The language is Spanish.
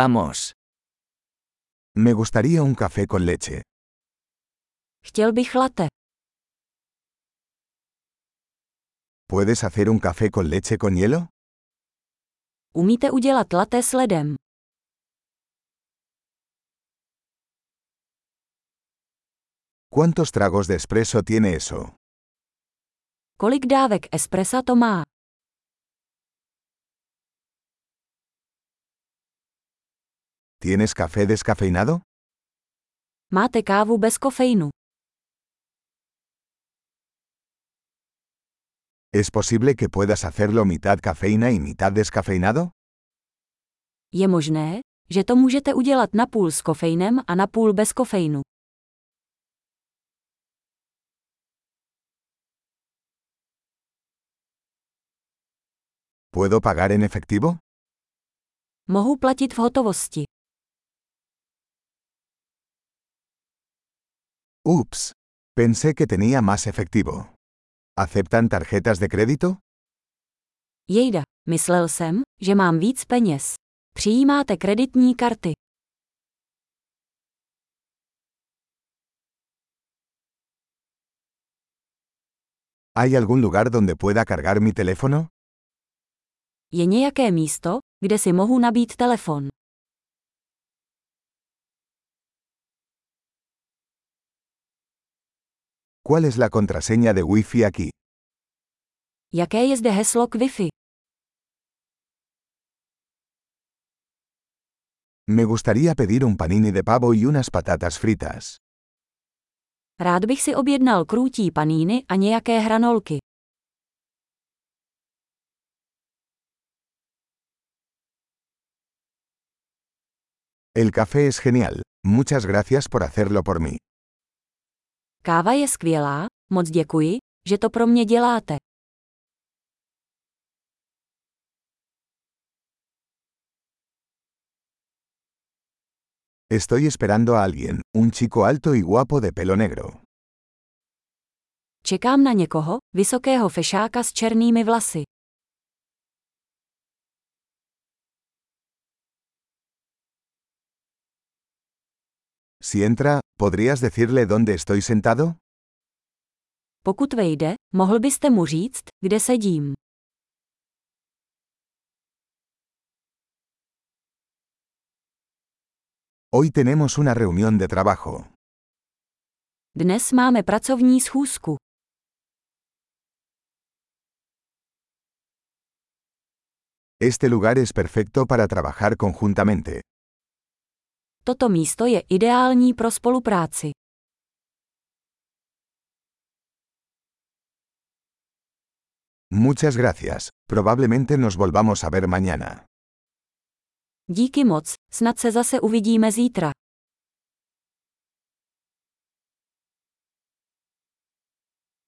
Vamos. Me gustaría un café con leche. Chtěl bych latte. ¿Puedes hacer un café con leche con hielo? Umíte udělat latte s ledem? ¿Cuántos tragos de espresso tiene eso? Kolik dávek espressa to má? ¿Tienes café descafeinado? Máte kávu bez kofeinu. ¿Es posible que puedas hacerlo mitad cafeína y mitad descafeinado? Je možné, že to můžete udělat napůl s kofeinem a napůl bez kofeinu. ¿Puedo pagar en efectivo? Mohu platit v hotovosti. Ups. Pensé que tenía más efectivo. ¿Aceptan tarjetas de crédito? Jejda, myslel jsem, že mám víc peněz. Přijímáte kreditní karty. ¿Hay algún lugar donde pueda cargar mi teléfono? Je nějaké místo, kde si mohu nabít telefon. ¿Cuál es la contraseña de Wi-Fi aquí? Jaké je zde heslo k Wi-Fi? Me gustaría pedir un panini de pavo y unas patatas fritas. Rád bych si objednal krůtí paníny a nějaké hranolky. El café es genial. Muchas gracias por hacerlo por mí. Káva je skvělá, moc děkuji, že to pro mě děláte. Estoy esperando a alguien, un chico alto y guapo de pelo negro. Čekám na někoho, vysokého fešáka s černými vlasy. Si entra, ¿podrías decirle dónde estoy sentado? Pokud vejde, mohl byste mu říct, kde sedím. Hoy tenemos una reunión de trabajo. Dnes máme pracovní schůzku. Este lugar es perfecto para trabajar conjuntamente. Toto místo je ideální pro spolupráci. Muchas gracias. Probablemente nos volvamos a ver mañana. Díky moc, snad se zase uvidíme zítra.